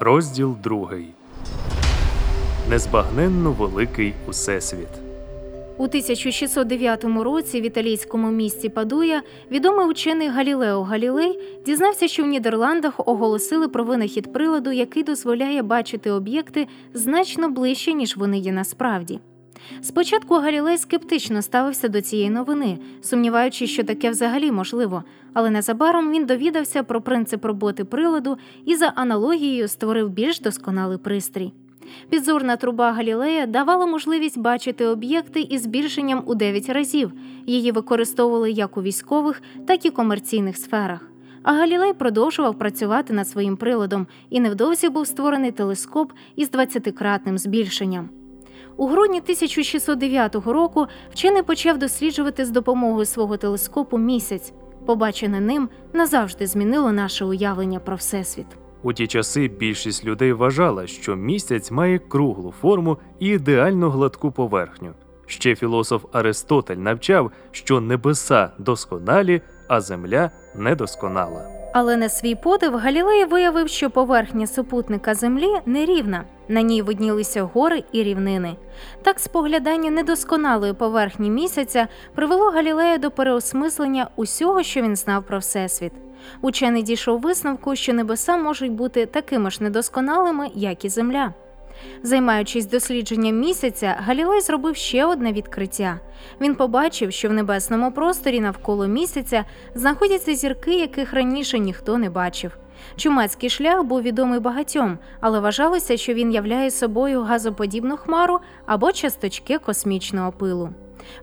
Розділ другий. Незбагненно великий Усесвіт. У 1609 році в італійському місті Падуя відомий учений Галілео Галілей дізнався, що в Нідерландах оголосили про винахід приладу, який дозволяє бачити об'єкти значно ближче, ніж вони є насправді. Спочатку Галілей скептично ставився до цієї новини, сумніваючись, що таке взагалі можливо, але незабаром він довідався про принцип роботи приладу і за аналогією створив більш досконалий пристрій. Підзорна труба Галілея давала можливість бачити об'єкти із збільшенням у 9 разів. Її використовували як у військових, так і комерційних сферах. А Галілей продовжував працювати над своїм приладом, і невдовзі був створений телескоп із 20-кратним збільшенням. У грудні 1609 року вчений почав досліджувати з допомогою свого телескопу місяць. Побачене ним назавжди змінило наше уявлення про всесвіт. У ті часи більшість людей вважала, що місяць має круглу форму і ідеально гладку поверхню. Ще філософ Аристотель навчав, що небеса досконалі, а земля недосконала. Але на свій подив Галілей виявив, що поверхня супутника Землі нерівна. На ній виднілися гори і рівнини. Так, споглядання недосконалої поверхні місяця привело Галілея до переосмислення усього, що він знав про всесвіт. Учений дійшов висновку, що небеса можуть бути такими ж недосконалими, як і Земля. Займаючись дослідженням місяця, Галілей зробив ще одне відкриття. Він побачив, що в небесному просторі навколо місяця знаходяться зірки, яких раніше ніхто не бачив. Чумацький шлях був відомий багатьом, але вважалося, що він являє собою газоподібну хмару або часточки космічного пилу.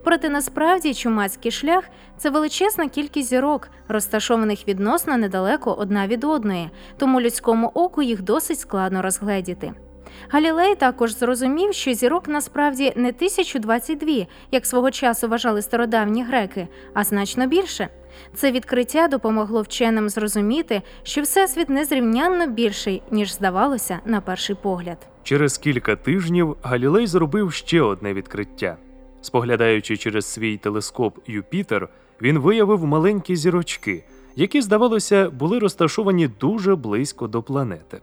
Проте насправді чумацький шлях це величезна кількість зірок, розташованих відносно недалеко одна від одної, тому людському оку їх досить складно розгледіти. Галілей також зрозумів, що зірок насправді не 1022, як свого часу вважали стародавні греки, а значно більше. Це відкриття допомогло вченим зрозуміти, що всесвіт незрівнянно більший, ніж здавалося на перший погляд. Через кілька тижнів Галілей зробив ще одне відкриття. Споглядаючи через свій телескоп Юпітер, він виявив маленькі зірочки, які, здавалося, були розташовані дуже близько до планети.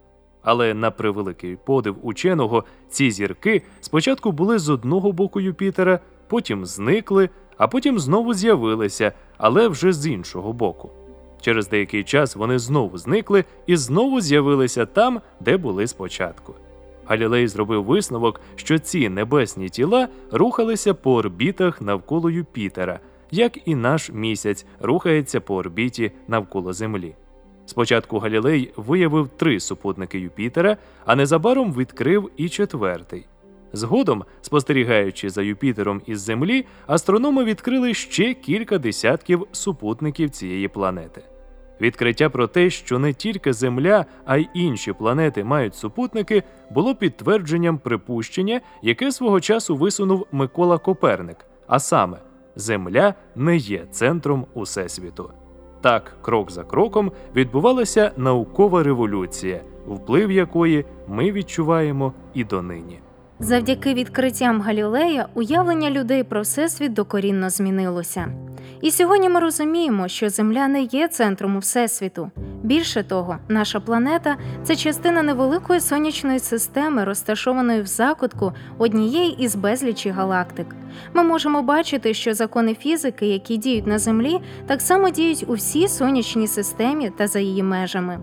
Але на превеликий подив ученого, ці зірки спочатку були з одного боку Юпітера, потім зникли, а потім знову з'явилися, але вже з іншого боку. Через деякий час вони знову зникли і знову з'явилися там, де були спочатку. Галілей зробив висновок, що ці небесні тіла рухалися по орбітах навколо Юпітера, як і наш місяць рухається по орбіті навколо Землі. Спочатку Галілей виявив три супутники Юпітера, а незабаром відкрив і четвертий. Згодом, спостерігаючи за Юпітером із Землі, астрономи відкрили ще кілька десятків супутників цієї планети. Відкриття про те, що не тільки Земля, а й інші планети мають супутники, було підтвердженням припущення, яке свого часу висунув Микола Коперник, а саме, Земля не є центром усесвіту. Так, крок за кроком відбувалася наукова революція, вплив якої ми відчуваємо і донині. Завдяки відкриттям Галілея уявлення людей про всесвіт докорінно змінилося. І сьогодні ми розуміємо, що Земля не є центром у всесвіту. Більше того, наша планета це частина невеликої сонячної системи, розташованої в закутку однієї із безлічі галактик. Ми можемо бачити, що закони фізики, які діють на Землі, так само діють у всій сонячній системі та за її межами.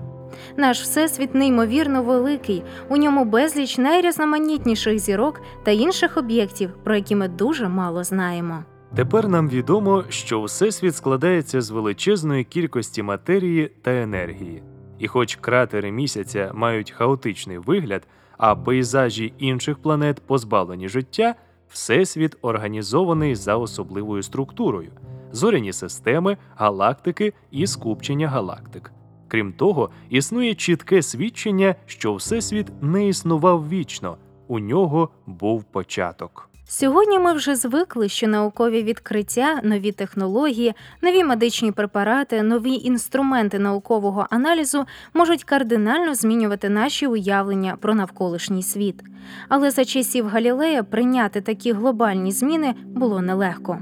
Наш всесвіт неймовірно великий, у ньому безліч найрізноманітніших зірок та інших об'єктів, про які ми дуже мало знаємо. Тепер нам відомо, що Всесвіт складається з величезної кількості матерії та енергії. І хоч кратери місяця мають хаотичний вигляд, а пейзажі інших планет позбавлені життя, Всесвіт організований за особливою структурою: зоряні системи, галактики і скупчення галактик. Крім того, існує чітке свідчення, що Всесвіт не існував вічно, у нього був початок. Сьогодні ми вже звикли, що наукові відкриття, нові технології, нові медичні препарати, нові інструменти наукового аналізу можуть кардинально змінювати наші уявлення про навколишній світ. Але за часів Галілея прийняти такі глобальні зміни було нелегко.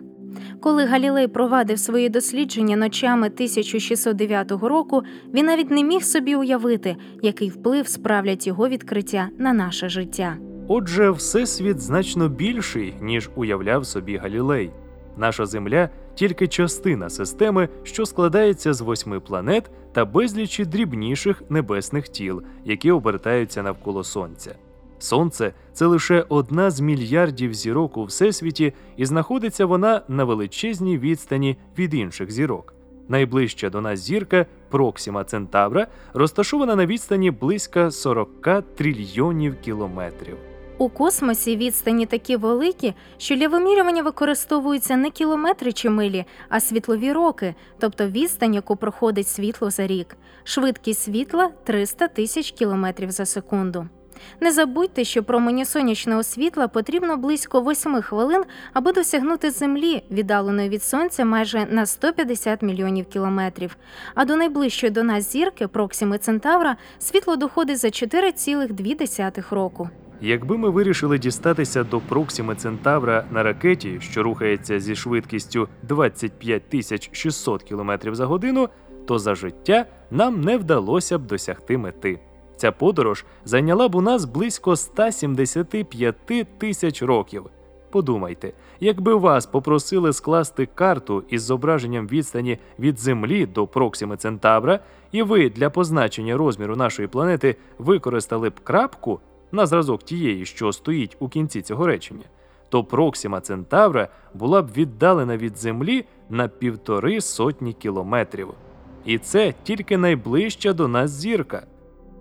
Коли Галілей провадив свої дослідження ночами 1609 року, він навіть не міг собі уявити, який вплив справлять його відкриття на наше життя. Отже, всесвіт значно більший, ніж уявляв собі Галілей. Наша Земля тільки частина системи, що складається з восьми планет та безлічі дрібніших небесних тіл, які обертаються навколо Сонця. Сонце це лише одна з мільярдів зірок у всесвіті, і знаходиться вона на величезній відстані від інших зірок. Найближча до нас зірка Проксима Центавра розташована на відстані близько 40 трильйонів кілометрів. У космосі відстані такі великі, що для вимірювання використовуються не кілометри чи милі, а світлові роки, тобто відстань, яку проходить світло за рік. Швидкість світла 300 тисяч кілометрів за секунду. Не забудьте, що промені сонячного світла потрібно близько 8 хвилин, аби досягнути Землі, віддаленої від Сонця майже на 150 мільйонів кілометрів. А до найближчої до нас зірки Проксіми Центавра світло доходить за 4,2 року. Якби ми вирішили дістатися до Проксіми Центавра на ракеті, що рухається зі швидкістю 25 тисяч 600 км за годину, то за життя нам не вдалося б досягти мети. Ця подорож зайняла б у нас близько 175 тисяч років. Подумайте, якби вас попросили скласти карту із зображенням відстані від Землі до Проксіми Центавра, і ви для позначення розміру нашої планети використали б крапку на зразок тієї, що стоїть у кінці цього речення, то Проксима Центавра була б віддалена від Землі на півтори сотні кілометрів. І це тільки найближча до нас зірка.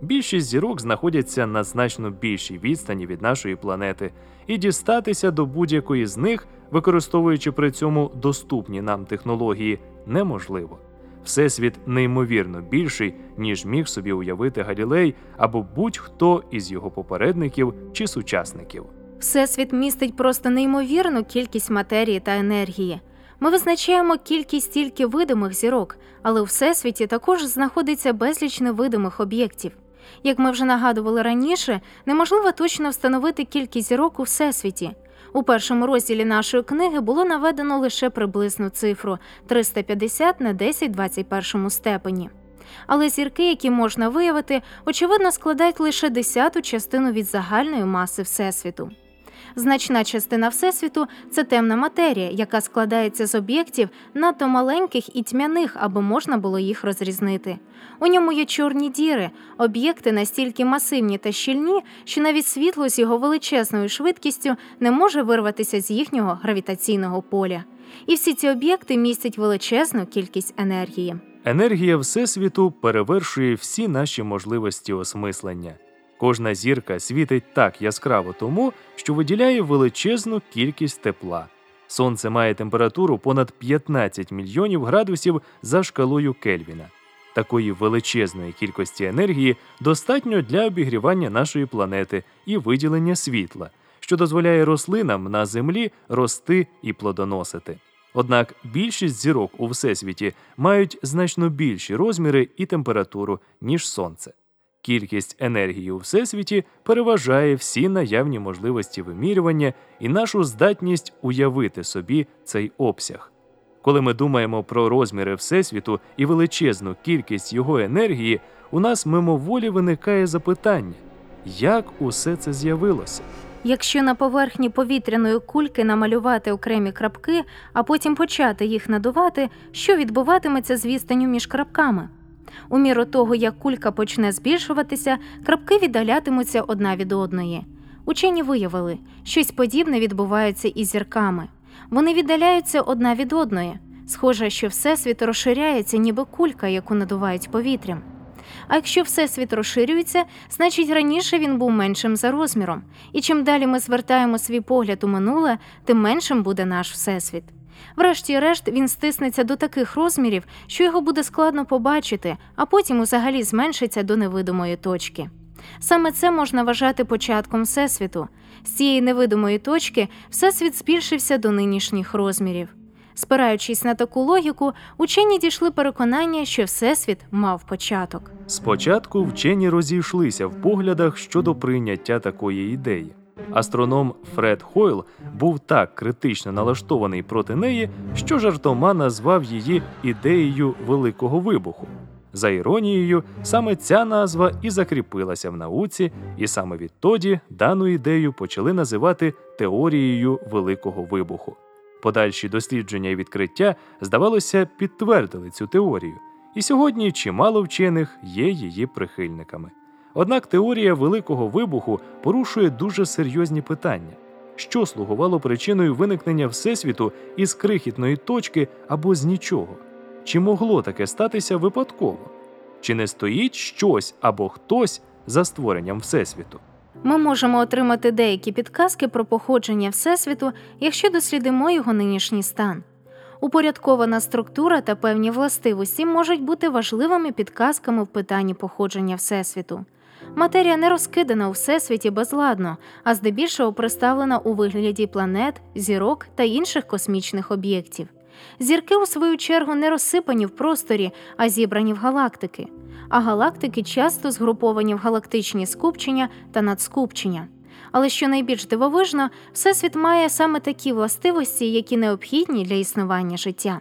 Більшість зірок знаходяться на значно більшій відстані від нашої планети, і дістатися до будь-якої з них, використовуючи при цьому доступні нам технології, неможливо. Всесвіт неймовірно більший, ніж міг собі уявити Галілей або будь-хто із його попередників чи сучасників. Всесвіт містить просто неймовірну кількість матерії та енергії. Ми визначаємо кількість тільки видимих зірок, але у всесвіті також знаходиться безліч невидимих об'єктів. Як ми вже нагадували раніше, неможливо точно встановити кількість зірок у всесвіті. У першому розділі нашої книги було наведено лише приблизну цифру 350 на 10 21 степені. Але зірки, які можна виявити, очевидно складають лише десяту частину від загальної маси Всесвіту. Значна частина Всесвіту це темна матерія, яка складається з об'єктів надто маленьких і тьмяних, аби можна було їх розрізнити. У ньому є чорні діри, об'єкти настільки масивні та щільні, що навіть світло з його величезною швидкістю не може вирватися з їхнього гравітаційного поля. І всі ці об'єкти містять величезну кількість енергії. Енергія Всесвіту перевершує всі наші можливості осмислення. Кожна зірка світить так яскраво тому, що виділяє величезну кількість тепла. Сонце має температуру понад 15 мільйонів градусів за шкалою Кельвіна. Такої величезної кількості енергії достатньо для обігрівання нашої планети і виділення світла, що дозволяє рослинам на землі рости і плодоносити. Однак більшість зірок у всесвіті мають значно більші розміри і температуру, ніж сонце. Кількість енергії у всесвіті переважає всі наявні можливості вимірювання і нашу здатність уявити собі цей обсяг. Коли ми думаємо про розміри Всесвіту і величезну кількість його енергії, у нас мимоволі виникає запитання, як усе це з'явилося? Якщо на поверхні повітряної кульки намалювати окремі крапки, а потім почати їх надувати, що відбуватиметься з відстанню між крапками? У міру того, як кулька почне збільшуватися, крапки віддалятимуться одна від одної. Учені виявили, щось подібне відбувається із зірками. Вони віддаляються одна від одної. Схоже, що всесвіт розширяється, ніби кулька, яку надувають повітрям. А якщо всесвіт розширюється, значить раніше він був меншим за розміром. І чим далі ми звертаємо свій погляд у минуле, тим меншим буде наш всесвіт. Врешті-решт він стиснеться до таких розмірів, що його буде складно побачити, а потім взагалі зменшиться до невидимої точки. Саме це можна вважати початком Всесвіту. З цієї невидимої точки Всесвіт збільшився до нинішніх розмірів. Спираючись на таку логіку, учені дійшли переконання, що Всесвіт мав початок. Спочатку вчені розійшлися в поглядах щодо прийняття такої ідеї. Астроном Фред Хойл був так критично налаштований проти неї, що жартома назвав її ідеєю великого вибуху. За іронією, саме ця назва і закріпилася в науці, і саме відтоді дану ідею почали називати теорією великого вибуху. Подальші дослідження і відкриття, здавалося, підтвердили цю теорію, і сьогодні чимало вчених є її прихильниками. Однак теорія великого вибуху порушує дуже серйозні питання, що слугувало причиною виникнення Всесвіту із крихітної точки або з нічого. Чи могло таке статися випадково? Чи не стоїть щось або хтось за створенням Всесвіту? Ми можемо отримати деякі підказки про походження Всесвіту, якщо дослідимо його нинішній стан. Упорядкована структура та певні властивості можуть бути важливими підказками в питанні походження Всесвіту. Матерія не розкидана у всесвіті безладно, а здебільшого представлена у вигляді планет, зірок та інших космічних об'єктів. Зірки, у свою чергу, не розсипані в просторі, а зібрані в галактики. А галактики часто згруповані в галактичні скупчення та надскупчення. Але що найбільш дивовижно, Всесвіт має саме такі властивості, які необхідні для існування життя.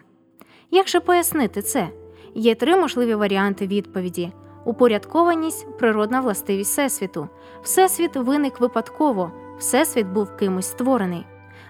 Як же пояснити це? Є три можливі варіанти відповіді: упорядкованість, природна властивість Всесвіту. Всесвіт виник випадково, Всесвіт був кимось створений.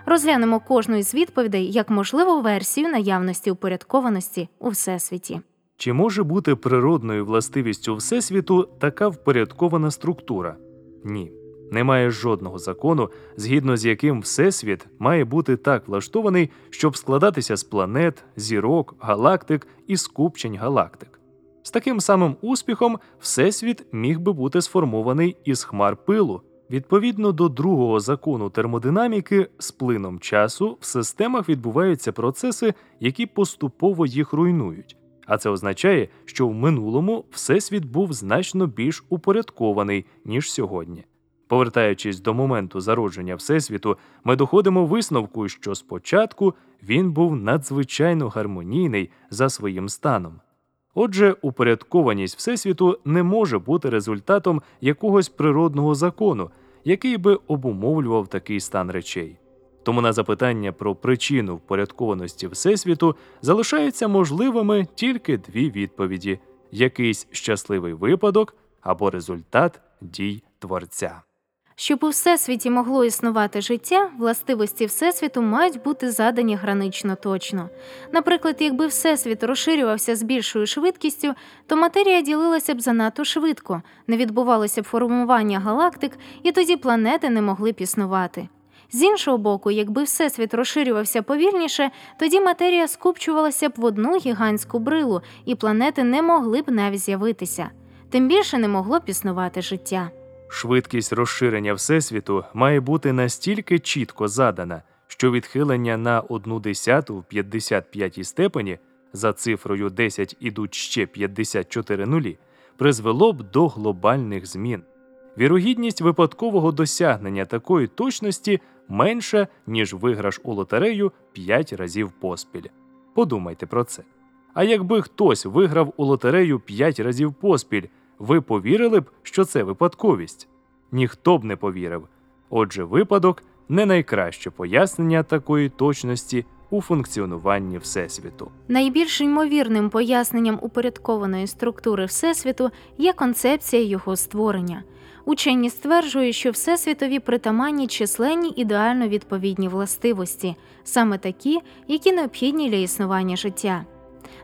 Розглянемо кожну із відповідей як можливу версію наявності упорядкованості у Всесвіті. Чи може бути природною властивістю Всесвіту така впорядкована структура? Ні. Немає жодного закону, згідно з яким Всесвіт має бути так влаштований, щоб складатися з планет, зірок, галактик і скупчень галактик. З таким самим успіхом Всесвіт міг би бути сформований із хмар пилу. Відповідно до другого закону термодинаміки, з плином часу в системах відбуваються процеси, які поступово їх руйнують. А це означає, що в минулому Всесвіт був значно більш упорядкований, ніж сьогодні. Повертаючись до моменту зародження Всесвіту, ми доходимо висновку, що спочатку він був надзвичайно гармонійний за своїм станом. Отже, упорядкованість Всесвіту не може бути результатом якогось природного закону, який би обумовлював такий стан речей. Тому на запитання про причину впорядкованості Всесвіту залишаються можливими тільки дві відповіді: якийсь щасливий випадок або результат дій Творця. Щоб у всесвіті могло існувати життя, властивості всесвіту мають бути задані гранично точно. Наприклад, якби всесвіт розширювався з більшою швидкістю, то матерія ділилася б занадто швидко, не відбувалося б формування галактик, і тоді планети не могли б існувати. З іншого боку, якби всесвіт розширювався повільніше, тоді матерія скупчувалася б в одну гігантську брилу, і планети не могли б навіть з'явитися. Тим більше не могло б існувати життя. Швидкість розширення Всесвіту має бути настільки чітко задана, що відхилення на 1 десяту в 55 степені за цифрою 10 ідуть ще 54 нулі, призвело б до глобальних змін. Вірогідність випадкового досягнення такої точності менша, ніж виграш у лотерею 5 разів поспіль. Подумайте про це. А якби хтось виграв у лотерею 5 разів поспіль, ви повірили б, що це випадковість? Ніхто б не повірив. Отже, випадок не найкраще пояснення такої точності у функціонуванні Всесвіту. Найбільш ймовірним поясненням упорядкованої структури Всесвіту є концепція його створення. Учені стверджують, що Всесвітові притаманні численні ідеально відповідні властивості, саме такі, які необхідні для існування життя.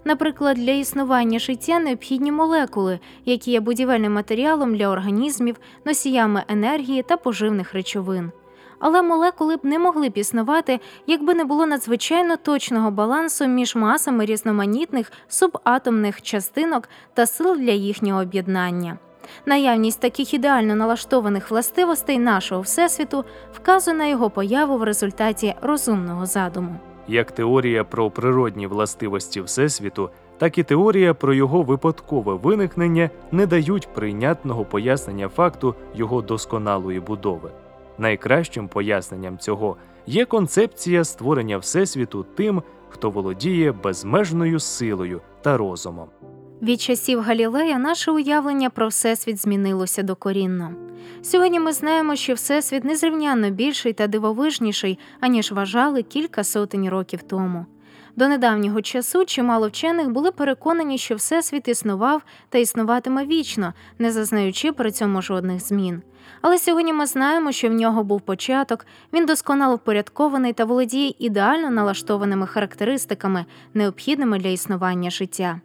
Наприклад, для існування життя необхідні молекули, які є будівельним матеріалом для організмів, носіями енергії та поживних речовин. Але молекули б не могли б існувати, якби не було надзвичайно точного балансу між масами різноманітних субатомних частинок та сил для їхнього об'єднання. Наявність таких ідеально налаштованих властивостей нашого всесвіту вказує на його появу в результаті розумного задуму. Як теорія про природні властивості Всесвіту, так і теорія про його випадкове виникнення не дають прийнятного пояснення факту його досконалої будови. Найкращим поясненням цього є концепція створення Всесвіту тим, хто володіє безмежною силою та розумом. Від часів Галілея наше уявлення про Всесвіт змінилося докорінно. Сьогодні ми знаємо, що Всесвіт незрівнянно більший та дивовижніший, аніж вважали кілька сотень років тому. До недавнього часу чимало вчених були переконані, що Всесвіт існував та існуватиме вічно, не зазнаючи при цьому жодних змін. Але сьогодні ми знаємо, що в нього був початок, він досконало впорядкований та володіє ідеально налаштованими характеристиками, необхідними для існування життя.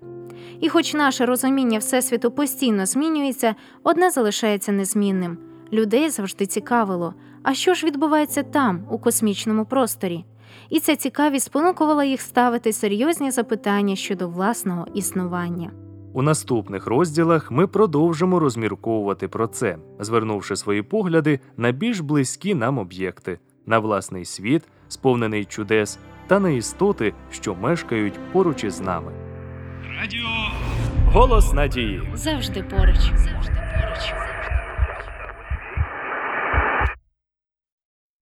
І хоч наше розуміння Всесвіту постійно змінюється, одне залишається незмінним. Людей завжди цікавило, а що ж відбувається там, у космічному просторі? І ця цікавість спонукувала їх ставити серйозні запитання щодо власного існування. У наступних розділах ми продовжимо розмірковувати про це, звернувши свої погляди на більш близькі нам об'єкти, на власний світ, сповнений чудес, та на істоти, що мешкають поруч із нами. Радіо Голос надії. Завжди поруч. Завжди поруч.